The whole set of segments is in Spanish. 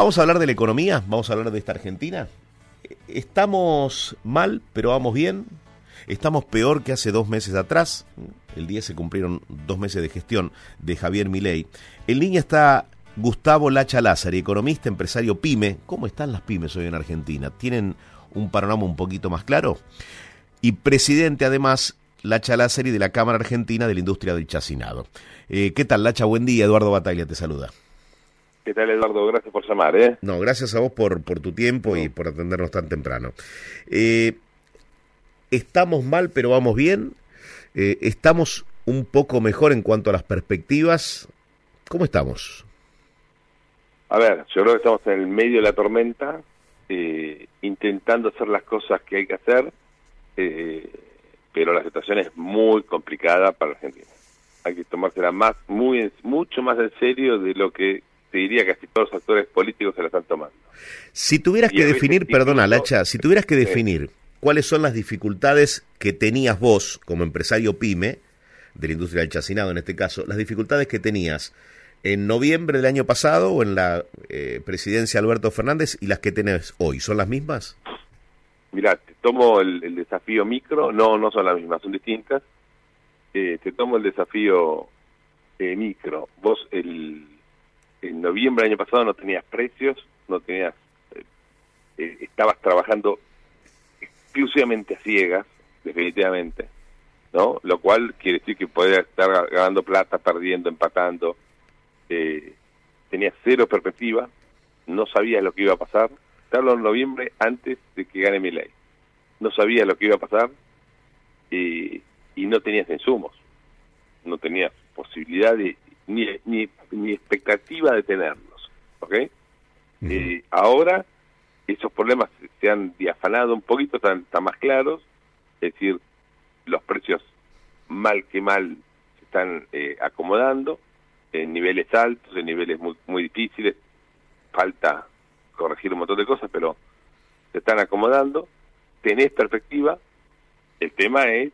Vamos a hablar de la economía, vamos a hablar de esta Argentina. Estamos mal, pero vamos bien. Estamos peor que hace dos meses atrás. El día se cumplieron dos meses de gestión de Javier Milei. En línea está Gustavo Lacha Lázaro, economista, empresario pyme. ¿Cómo están las pymes hoy en Argentina? ¿Tienen un panorama un poquito más claro? Y presidente, además, Lacha Lázari de la Cámara Argentina de la Industria del Chacinado. Eh, ¿Qué tal, Lacha? Buen día. Eduardo Bataglia te saluda. ¿Qué tal, Eduardo? Gracias por llamar, ¿eh? No, gracias a vos por, por tu tiempo y por atendernos tan temprano. Eh, estamos mal, pero vamos bien. Eh, estamos un poco mejor en cuanto a las perspectivas. ¿Cómo estamos? A ver, yo creo que estamos en el medio de la tormenta, eh, intentando hacer las cosas que hay que hacer, eh, pero la situación es muy complicada para Argentina. Hay que tomársela más, muy, mucho más en serio de lo que te diría que casi todos los actores políticos se la están tomando. Si tuvieras que definir, perdona, Lacha, si tuvieras que definir cuáles son las dificultades que tenías vos como empresario pyme, de la industria del chacinado en este caso, las dificultades que tenías en noviembre del año pasado o en la eh, presidencia Alberto Fernández y las que tenés hoy, ¿son las mismas? Mira, te tomo el, desafío micro, no, no son las mismas, son distintas. Eh, te tomo el desafío eh, micro. Vos el, en noviembre del año pasado no tenías precios, no tenías, estabas trabajando exclusivamente a ciegas, definitivamente, ¿no? Lo cual quiere decir que podías estar ganando plata, perdiendo, empatando, eh, tenía cero perspectiva, no sabía lo que iba a pasar. Te en noviembre antes de que gane mi ley. No sabía lo que iba a pasar y no tenías insumos, no tenías posibilidad de, ni, ni, ni expectativa de tenerlos. ¿Ok? Eh, ahora esos problemas se han diafanado un poquito, están, están más claros, es decir, los precios mal que mal se están eh, acomodando en niveles altos, en niveles muy, muy difíciles, falta corregir un montón de cosas, pero se están acomodando, tenés perspectiva, el tema es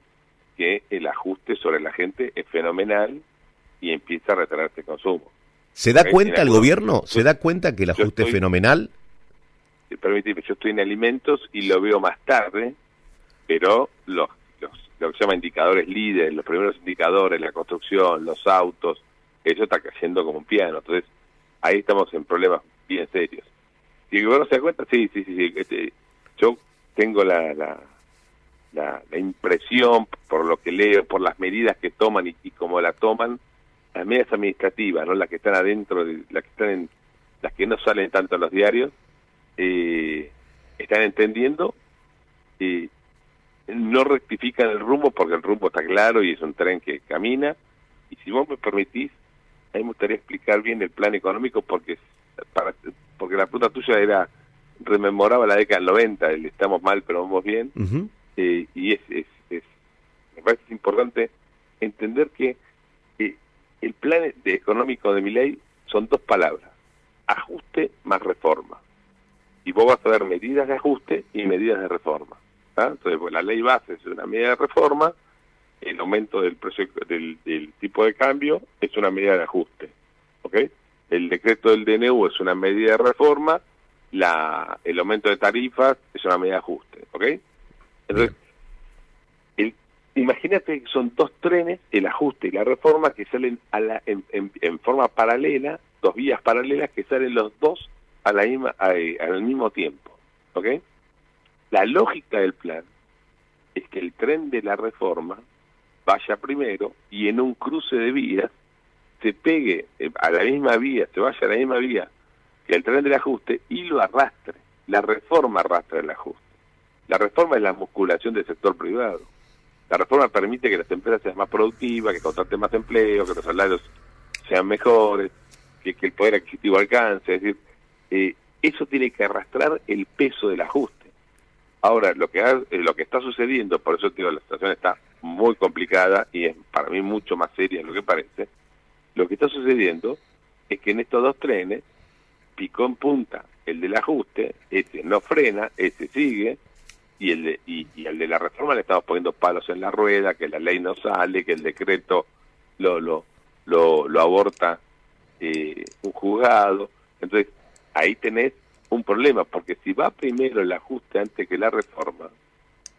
que el ajuste sobre la gente es fenomenal y empieza a retenerse el consumo. ¿Se da cuenta el gobierno? ¿Se da cuenta que el ajuste es fenomenal? Permíteme, yo estoy en alimentos y lo veo más tarde, pero los, los lo que se llama indicadores líderes, los primeros indicadores, la construcción, los autos, eso está cayendo como un piano. Entonces, ahí estamos en problemas bien serios. Si el gobierno se da cuenta, sí, sí, sí. Este, yo tengo la, la, la, impresión, por lo que leo, por las medidas que toman y, cómo la toman, las medidas administrativas, no las que están adentro, de, las que están en, las que no salen tanto en los diarios, eh, están entendiendo y no rectifican el rumbo porque el rumbo está claro y es un tren que camina. Y si vos me permitís, a mí me gustaría explicar bien el plan económico porque para, porque la pregunta tuya era rememoraba la década del 90, el estamos mal pero vamos bien, eh, y es, es, es, me parece importante entender que eh, económico de mi ley son dos palabras, ajuste más reforma. Y vos vas a ver medidas de ajuste y medidas de reforma. Entonces, pues, la ley base es una medida de reforma, el aumento del, precio, del, tipo de cambio es una medida de ajuste. ¿ok? El decreto del DNU es una medida de reforma, la, el aumento de tarifas es una medida de ajuste. ¿ok? Entonces, imagínate que son dos trenes, el ajuste y la reforma, que salen a la, en, forma paralela, dos vías paralelas que salen los dos a la misma, al mismo tiempo. ¿ok? La lógica del plan es que el tren de la reforma vaya primero y en un cruce de vías se pegue eh, a la misma vía, se vaya a la misma vía que el tren del ajuste y lo arrastre. La reforma arrastra el ajuste. La reforma es la musculación del sector privado. La reforma permite que las empresas sean más productivas, que contraten más empleo, que los salarios sean mejores, que, el poder adquisitivo alcance. Es decir, eh, eso tiene que arrastrar el peso del ajuste. Ahora, lo que, ha, eh, lo que está sucediendo, por eso digo, la situación está muy complicada y es para mí mucho más seria de lo que parece, lo que está sucediendo es que en estos dos trenes picó en punta el del ajuste, ese no frena, ese sigue, y el de, y, el de la reforma le estamos poniendo palos en la rueda, que la ley no sale, que el decreto lo, lo, lo, aborta eh, un juzgado. Entonces, ahí tenés un problema, porque si va primero el ajuste antes que la reforma,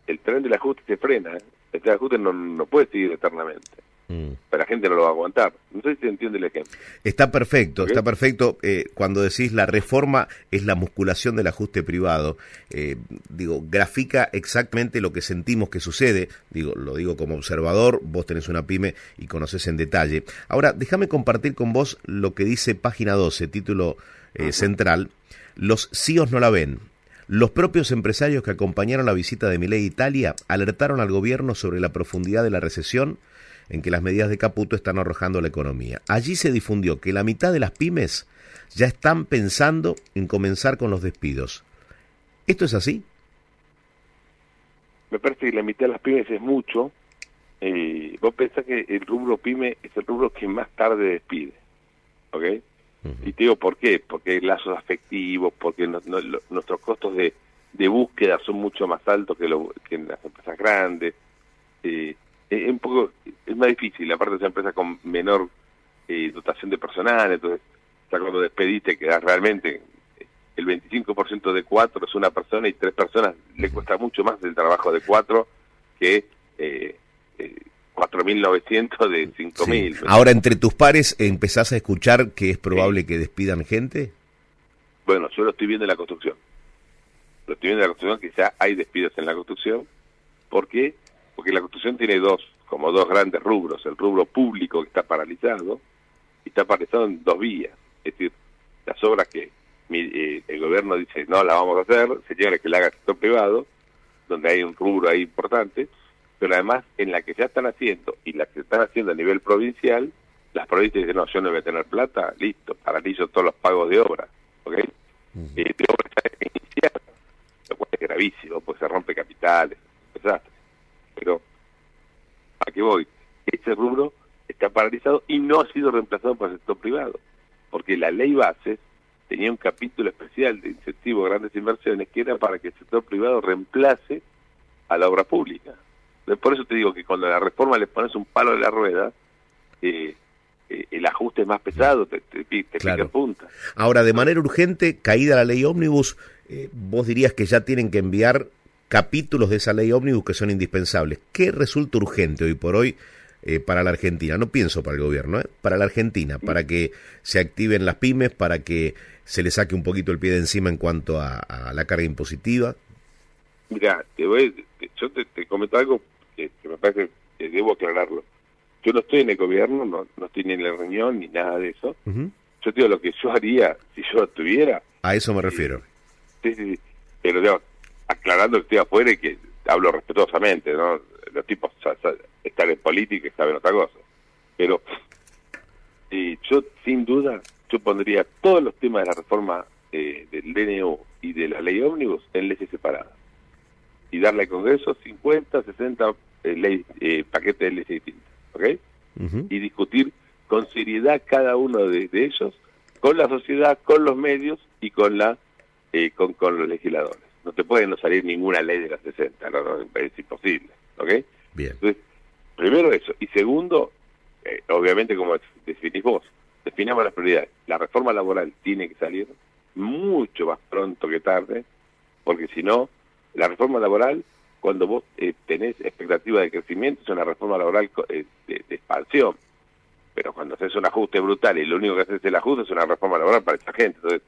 el tren del ajuste se frena. ¿eh? El tren del ajuste no, no puede seguir eternamente. Mm. Pero la gente no lo va a aguantar. No sé si se entiende el ejemplo. Está perfecto, está perfecto. Eh, cuando decís la reforma es la musculación del ajuste privado, eh, digo, grafica exactamente lo que sentimos que sucede. Digo, lo digo como observador, vos tenés una pyme y conoces en detalle. Ahora, déjame compartir con vos lo que dice página 12, título eh, central. Los CIOs no la ven. Los propios empresarios que acompañaron la visita de Milei a Italia alertaron al gobierno sobre la profundidad de la recesión en que las medidas de Caputo están arrojando la economía. Allí se difundió que la mitad de las pymes ya están pensando en comenzar con los despidos. ¿Esto es así? Me parece que la mitad de las pymes es mucho. Eh, vos pensás que el rubro pyme es el rubro que más tarde despide. ¿Ok? Y te digo por qué. Porque hay lazos afectivos, porque nuestros costos de, búsqueda son mucho más altos que, lo, que en las empresas grandes. Eh, es un poco es más difícil, aparte de esa empresa con menor eh, dotación de personal, entonces ya cuando despediste quedas realmente el 25% de cuatro es una persona y tres personas le cuesta mucho más el trabajo de cuatro que eh, eh, 4.900 de 5.000. Ahora, entre tus pares, ¿empezás a escuchar que es probable que despidan gente? Bueno, yo lo estoy viendo en la construcción. Lo estoy viendo en la construcción, que ya hay despidos en la construcción. ¿Por qué? Porque la construcción tiene dos, como dos grandes rubros, el rubro público que está paralizado, y está paralizado en dos vías, es decir, las obras que eh, el gobierno dice no las vamos a hacer, se que la haga el sector privado, donde hay un rubro ahí importante, pero además en la que ya están haciendo y la que se están haciendo a nivel provincial, las provincias dicen, no, yo no voy a tener plata, listo, paralizo todos los pagos de obra, ¿ok? Eh, de obra iniciada, lo cual es gravísimo, pues se rompe capitales, desastre pero ¿a qué voy? Ese rubro está paralizado y no ha sido reemplazado por el sector privado, porque la ley base tenía un capítulo especial de incentivo a grandes inversiones que era para que el sector privado reemplace a la obra pública. Por eso te digo que cuando a la reforma le pones un palo de la rueda, eh, eh, el ajuste es más pesado, te, te, pica punta. Ahora, de manera urgente, caída la ley ómnibus, eh, vos dirías que ya tienen que enviar capítulos de esa ley ómnibus que son indispensables. ¿Qué resulta urgente hoy por hoy eh, para la Argentina? No pienso para el gobierno, ¿eh? para la Argentina, para que se activen las pymes, para que se le saque un poquito el pie de encima en cuanto a, la carga impositiva. Mira, te voy, yo te, comento algo que, me parece que debo aclararlo. Yo no estoy en el gobierno, no, no estoy ni en la reunión ni nada de eso. Yo te digo lo que yo haría si yo estuviera. A eso me refiero. Sí, sí, Pero digo, aclarando que estoy afuera y que hablo respetuosamente, ¿no? Los tipos están en política y saben otra cosa. Pero y yo, sin duda, yo pondría todos los temas de la reforma eh, del DNU y de la ley ómnibus en leyes separadas. Y darle al Congreso 50, 60 eh, ley, eh, paquetes de leyes distintas. ¿Ok? Y discutir con seriedad cada uno de, ellos, con la sociedad, con los medios y con, la, eh, con, con los legisladores no te puede no salir ninguna ley de las 60, no, es imposible, ¿ok? Bien. Entonces, primero eso, y segundo, eh, obviamente como definís vos, definamos las prioridades. La reforma laboral tiene que salir mucho más pronto que tarde, porque si no, la reforma laboral, cuando vos eh, tenés expectativa de crecimiento, es una reforma laboral eh, de, expansión. Pero cuando haces un ajuste brutal y lo único que haces es el ajuste, es una reforma laboral para echar gente. Entonces,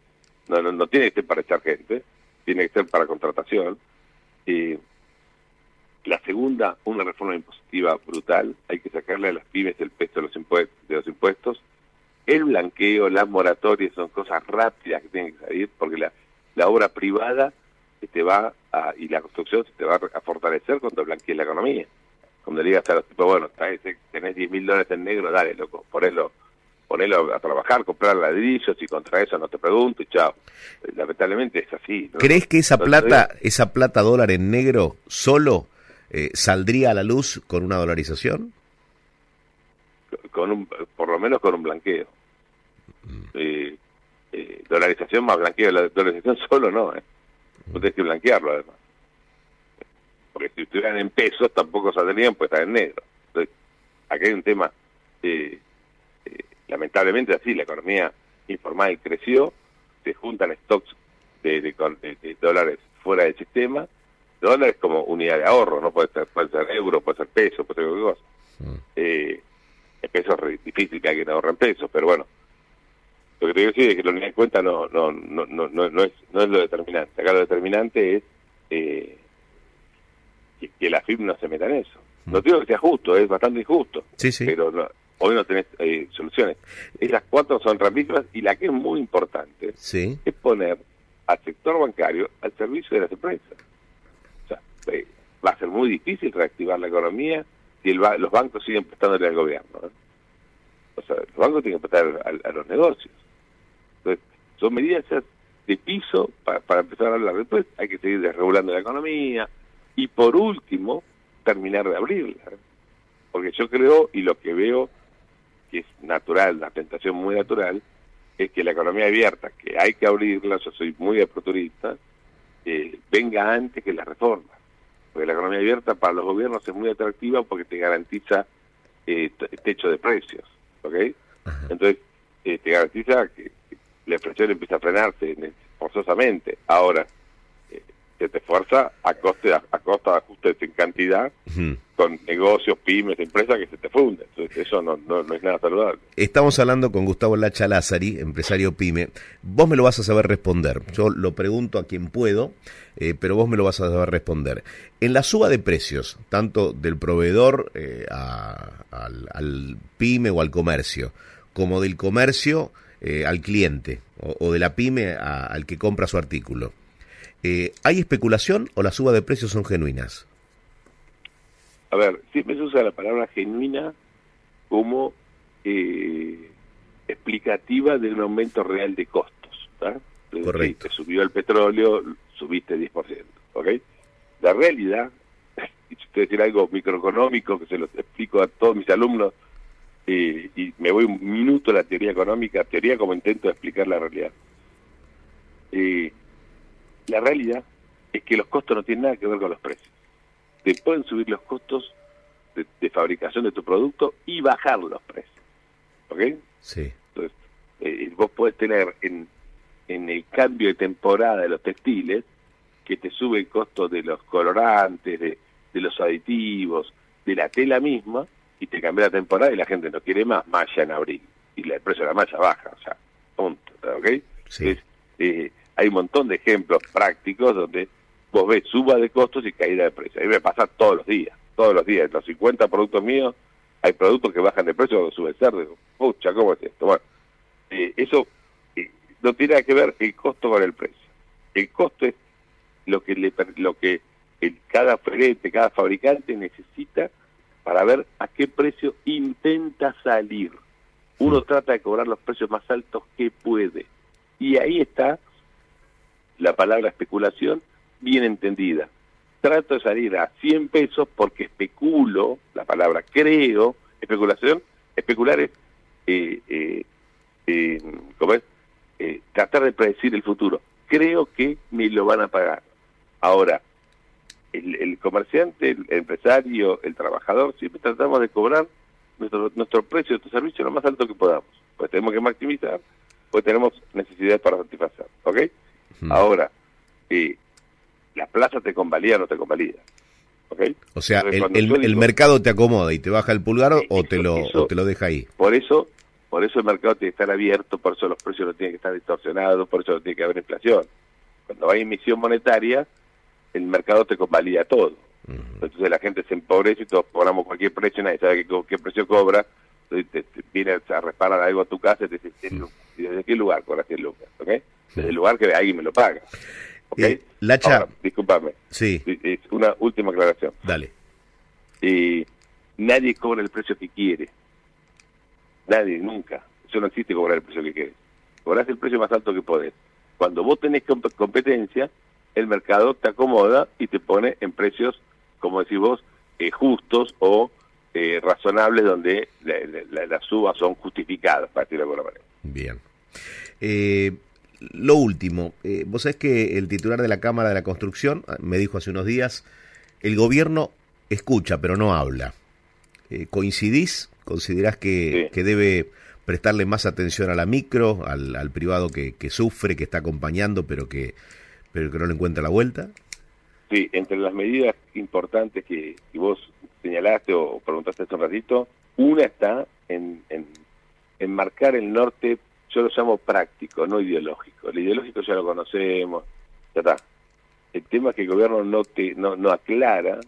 no, no, no tiene que ser para echar gente tiene que ser para contratación. la segunda, una reforma impositiva brutal, hay que sacarle a las pymes el peso de los, impuestos, de los impuestos. El blanqueo, las moratorias son cosas rápidas que tienen que salir porque la, la obra privada te va a, y la construcción se te va a fortalecer cuando blanquee la economía. Cuando digas a los tipos, bueno, tenés 10 mil dólares en negro, dale, loco, ponelo ponerlo a trabajar, comprar ladrillos y contra eso no te pregunto y chao. Lamentablemente es así. ¿Crees que esa plata, esa plata dólar en negro solo eh, saldría a la luz con una dolarización? Con un, por lo menos con un blanqueo. Mm. Eh, eh, dolarización más blanqueo. La dolarización solo no, ¿eh? Mm. tienes que blanquearlo además. Porque si estuvieran en pesos tampoco saldrían, pues estar en negro. Entonces, aquí hay un tema lamentablemente así, la economía informal creció, se juntan stocks de, de, dólares fuera del sistema, dólares como unidad de ahorro, no puede ser, puede ser euro, puede ser peso, puede ser cualquier cosa. Mm. Eh, el peso es difícil que alguien ahorre en pesos, pero bueno, lo que te quiero decir es que la unidad de cuenta no, no, no, no, no, es, no es lo determinante. Acá lo determinante es eh, que, la FIP no se meta en eso. Mm. No digo que sea justo, es bastante injusto, sí, sí. pero hoy no tenés eh, soluciones. Esas cuatro son rapidísimas y la que es muy importante sí. es poner al sector bancario al servicio de las empresas. O sea, eh, va a ser muy difícil reactivar la economía si los bancos siguen prestándole al gobierno. O sea, los bancos tienen que prestar a, los negocios. Entonces, son medidas de piso para, empezar a hablar. Después hay que seguir desregulando la economía y por último, terminar de abrirla. Porque yo creo, y lo que veo que es natural, la tentación muy natural, es que la economía abierta, que hay que abrirla, yo soy muy aperturista, eh, venga antes que la reforma. Porque la economía abierta para los gobiernos es muy atractiva porque te garantiza eh, techo de precios, ¿ok? Entonces, eh, te garantiza que la inflación empieza a frenarse forzosamente. Ahora, que te fuerza a coste a, costa de ajustes en cantidad con negocios, pymes, empresas que se te funden. Entonces eso no, no, es nada saludable. Estamos hablando con Gustavo Lacha Lázari, empresario pyme. Vos me lo vas a saber responder. Yo lo pregunto a quien puedo, eh, pero vos me lo vas a saber responder. En la suba de precios, tanto del proveedor eh, al, pyme o al comercio, como del comercio eh, al cliente, o, de la pyme al que compra su artículo. Eh, ¿Hay especulación o la suba de precios son genuinas? A ver, siempre se usa la palabra genuina como eh, explicativa de un aumento real de costos. Correcto. te subió el petróleo, subiste 10%. ¿ok? La realidad, y si usted decir algo microeconómico que se lo explico a todos mis alumnos, eh, y me voy un minuto a la teoría económica, teoría como intento de explicar la realidad. Eh, la realidad es que los costos no tienen nada que ver con los precios. Te pueden subir los costos de, fabricación de tu producto y bajar los precios. ¿Ok? Sí. Entonces, eh, vos podés tener en, en el cambio de temporada de los textiles que te sube el costo de los colorantes, de, de los aditivos, de la tela misma, y te cambia la temporada y la gente no quiere más malla en abril. Y el precio de la malla baja, o sea, punto. ¿Ok? Sí. eh, hay un montón de ejemplos prácticos donde vos ves suba de costos y caída de precio. A mí me pasa todos los días, todos los días. Los 50 productos míos, hay productos que bajan de precio cuando sube el cerdo. Pucha, ¿cómo es esto? Bueno, eh, eso eh, no tiene nada que ver el costo con el precio. El costo es lo que le, lo que el, cada ferete, cada fabricante necesita para ver a qué precio intenta salir. Uno trata de cobrar los precios más altos que puede. Y ahí está la palabra especulación bien entendida. Trato de salir a 100 pesos porque especulo, la palabra creo, especulación, especular es, eh, eh, eh, ¿cómo es? tratar de predecir el futuro. Creo que me lo van a pagar. Ahora, el, comerciante, el empresario, el trabajador, siempre tratamos de cobrar nuestro, nuestro precio nuestro servicio lo más alto que podamos. Pues tenemos que maximizar, pues tenemos necesidades para satisfacer. ¿Ok? Ahora, eh, la plaza te convalida o no te convalida. ¿okay? O sea, el, mercado te acomoda y te baja el pulgar o, te lo, te lo deja ahí. Por eso, por eso el mercado tiene que estar abierto, por eso los precios no tienen que estar distorsionados, por eso no tiene que haber inflación. Cuando hay emisión monetaria, el mercado te convalida todo. Entonces la gente se empobrece y todos cobramos cualquier precio, nadie sabe qué, qué precio cobra, entonces te, viene a reparar algo a tu casa y te dice, ¿desde qué lugar cobras 100 lucas? ¿okay? Desde el lugar que alguien me lo paga. ¿okay? Eh, Lacha. disculpame. Sí. Es una última aclaración. Dale. Eh, nadie cobra el precio que quiere. Nadie, nunca. Eso no existe cobrar el precio que quieres. Cobrás el precio más alto que podés. Cuando vos tenés competencia, el mercado te acomoda y te pone en precios, como decís vos, eh, justos o eh, razonables donde las subas son justificadas, para decirlo de alguna manera. Bien. Eh, lo último, eh, vos sabés que el titular de la Cámara de la Construcción ah, me dijo hace unos días, el gobierno escucha pero no habla. Eh, ¿Coincidís? ¿Considerás que, que debe prestarle más atención a la micro, al, al privado que, que, sufre, que está acompañando, pero que, pero que no le encuentra la vuelta? Sí, entre las medidas importantes que, que vos señalaste o preguntaste hace un ratito, una está en, en, en marcar el norte, yo lo llamo práctico, no ideológico. El ideológico ya lo conocemos, ya está. El tema es que el gobierno no, te, no, no aclara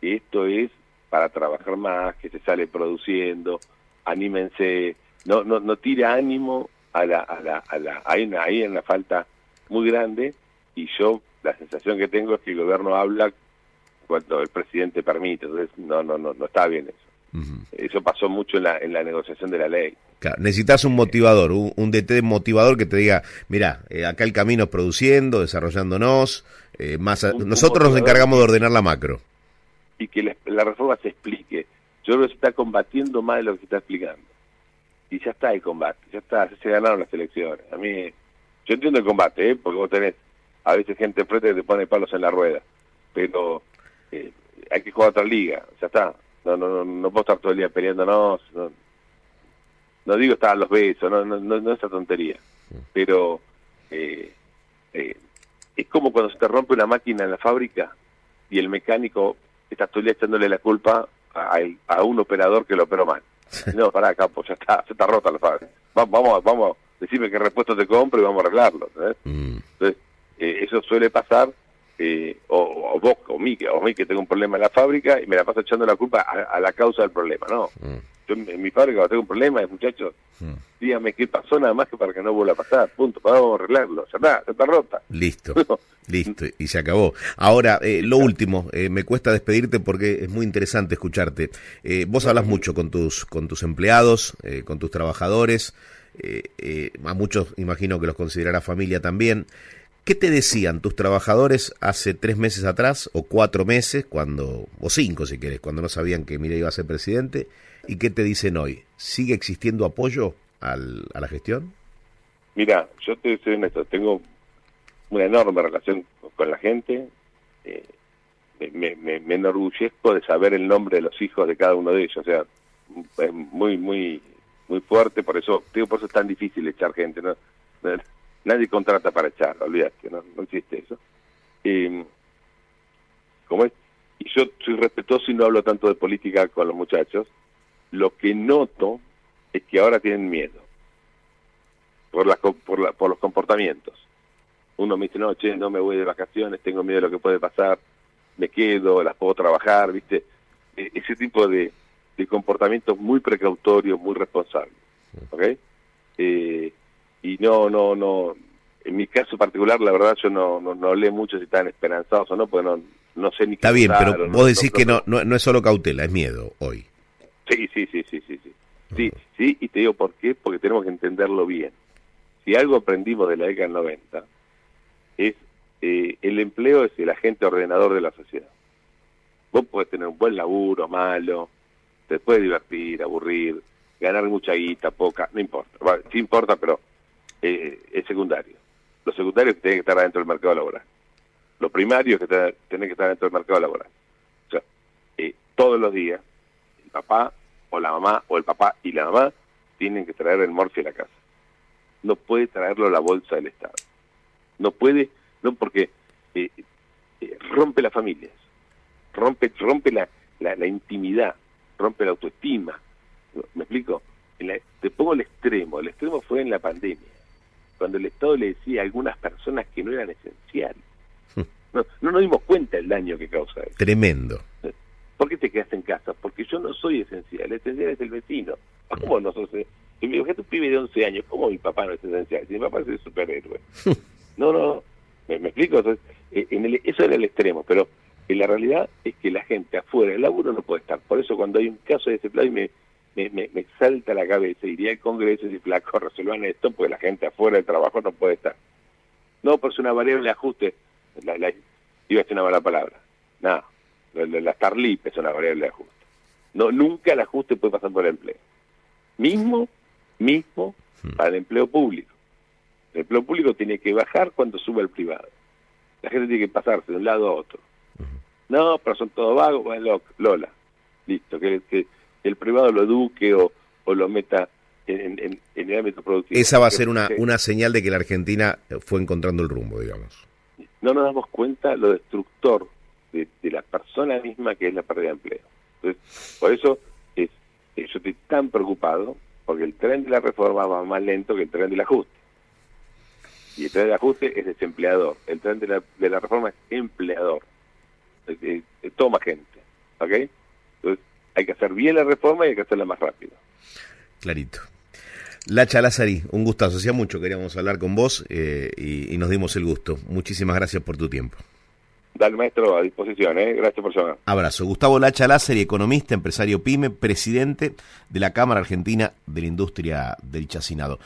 que esto es para trabajar más, que se sale produciendo, anímense, no, no, no tira ánimo a la, a la, a la, hay una, hay una falta muy grande y yo la sensación que tengo es que el gobierno habla cuando el presidente permite, entonces no, no, no, no está bien eso. Uh -huh. Eso pasó mucho en la, en la negociación de la ley. Claro, necesitas un motivador, un, un DT motivador que te diga, mira, eh, acá el camino es produciendo, desarrollándonos, eh, más a, un, nosotros un nos encargamos de ordenar la macro. Y que la, la, reforma se explique. Yo creo que se está combatiendo más de lo que se está explicando. Y ya está el combate, ya está, ya se ganaron las elecciones. A mí, yo entiendo el combate, ¿eh? porque vos tenés a veces gente enfrente que te pone palos en la rueda, pero eh, hay que jugar otra liga, ya está. No, no, no, no puedo estar todo el día peleándonos. No, no digo estar a los besos, no, no, no, no esa tontería. Pero eh, eh, es como cuando se te rompe una máquina en la fábrica y el mecánico está todo el día echándole la culpa a, a, un operador que lo operó mal. No, pará, capo, ya está, se está rota la fábrica. Vamos, vamos, vamos, decime qué repuesto te compro y vamos a arreglarlo. ¿sabes? Mm. Entonces, eh, eso suele pasar, eh, o, o, vos, o mí, o mí que tengo un problema en la fábrica y me la paso echando la culpa a, a la causa del problema, ¿no? Mm. Yo en mi fábrica tengo un problema, muchachos, mm. dígame qué pasó nada más que para que no vuelva a pasar, punto, vamos a arreglarlo, ya está, ya está rota. Listo, listo, y se acabó. Ahora, eh, lo último, eh, me cuesta despedirte porque es muy interesante escucharte. Eh, vos hablas mucho con tus, con tus empleados, eh, con tus trabajadores, eh, eh, a muchos imagino que los considerará familia también. ¿Qué te decían tus trabajadores hace tres meses atrás, o cuatro meses, cuando, o cinco si querés, cuando no sabían que Mira iba a ser presidente? ¿Y qué te dicen hoy? ¿Sigue existiendo apoyo al, a la gestión? Mira, yo te soy tengo una enorme relación con la gente. Eh, me, me, me, enorgullezco de saber el nombre de los hijos de cada uno de ellos. O sea, es muy, muy, muy fuerte. Por eso, digo, por eso es tan difícil echar gente. ¿no? Nadie contrata para echar, olvídate, no, no existe eso. Eh, ¿Cómo es? Y yo soy respetuoso y no hablo tanto de política con los muchachos. Lo que noto es que ahora tienen miedo por, la, por, la, por los comportamientos. Uno me dice, no, che, no me voy de vacaciones, tengo miedo de lo que puede pasar, me quedo, las puedo trabajar, ¿viste? E ese tipo de, de comportamientos muy precautorios, muy responsables, ¿ok? Eh, y no, no, no, en mi caso particular, la verdad, yo no, no, no hablé mucho si están esperanzados o no, porque no, no sé ni Está bien, pero vos decís que no, no, no es solo cautela, es miedo hoy. Sí, sí, sí, sí, sí, sí. Sí, sí, y te digo por qué, porque tenemos que entenderlo bien. Si algo aprendimos de la década del 90, es eh, el empleo es el agente ordenador de la sociedad. Vos podés tener un buen laburo, malo, te puedes divertir, aburrir, ganar mucha guita, poca, no importa. Bueno, sí importa, pero eh, es secundario. Lo secundario es que estar adentro del mercado laboral. Lo primario es que tenés que estar dentro del mercado laboral. O sea, eh, todos los días, el papá o la mamá o el papá y la mamá tienen que traer el morfi a la casa. No puede traerlo la bolsa del Estado. No puede, no porque eh, eh, rompe las familias, rompe, rompe la, la, la, intimidad, rompe la autoestima. ¿Me explico? La, te pongo el extremo. El extremo fue en la pandemia, cuando el Estado le decía a algunas personas que no eran esenciales. No, no nos dimos cuenta del daño que causa eso. Tremendo. ¿Por qué te quedaste en casa? Porque yo no soy esencial, esencial es el vecino. ¿Cómo no sos? Me tu pibe de 11 años, ¿cómo mi papá no es esencial? Si mi papá es el superhéroe. no, no, ¿me, me explico? Entonces, en el, eso era el extremo, pero en la realidad es que la gente afuera del laburo no puede estar. Por eso cuando hay un caso de ese plan me, me, me, me salta la cabeza, iría al Congreso y flaco, resuelvan esto, porque la gente afuera del trabajo no puede estar. No, por es una variable de ajuste, la, la, iba a ser una mala palabra. Nada, no, la, la Starlip es una variable de ajuste. No, nunca el ajuste puede pasar por el empleo. Mismo, mismo para el empleo público. El empleo público tiene que bajar cuando sube el privado. La gente tiene que pasarse de un lado a otro. No, pero son todos vagos, bueno, Lola. Listo, que, que el privado lo eduque o, o lo meta en, el ámbito productivo. Esa va a ser una, una señal de que la Argentina fue encontrando el rumbo, digamos. No nos damos cuenta lo destructor de, la persona misma que es la pérdida de empleo. Entonces, por eso es, yo estoy tan preocupado, porque el tren de la reforma va más lento que el tren del ajuste. Y el tren del ajuste es desempleador. El tren de la, de la reforma es empleador. toma gente. ¿Ok? Hay que hacer bien la reforma y hay que hacerla más rápido. Clarito. Lacha Lazari, un gustazo. Hacía mucho queríamos hablar con vos eh, y, nos dimos el gusto. Muchísimas gracias por tu tiempo. Dale, maestro, a disposición. ¿eh? Gracias por llamar. Abrazo. Gustavo Lacha Lázari, economista, empresario PYME, presidente de la Cámara Argentina de la Industria del Chacinado.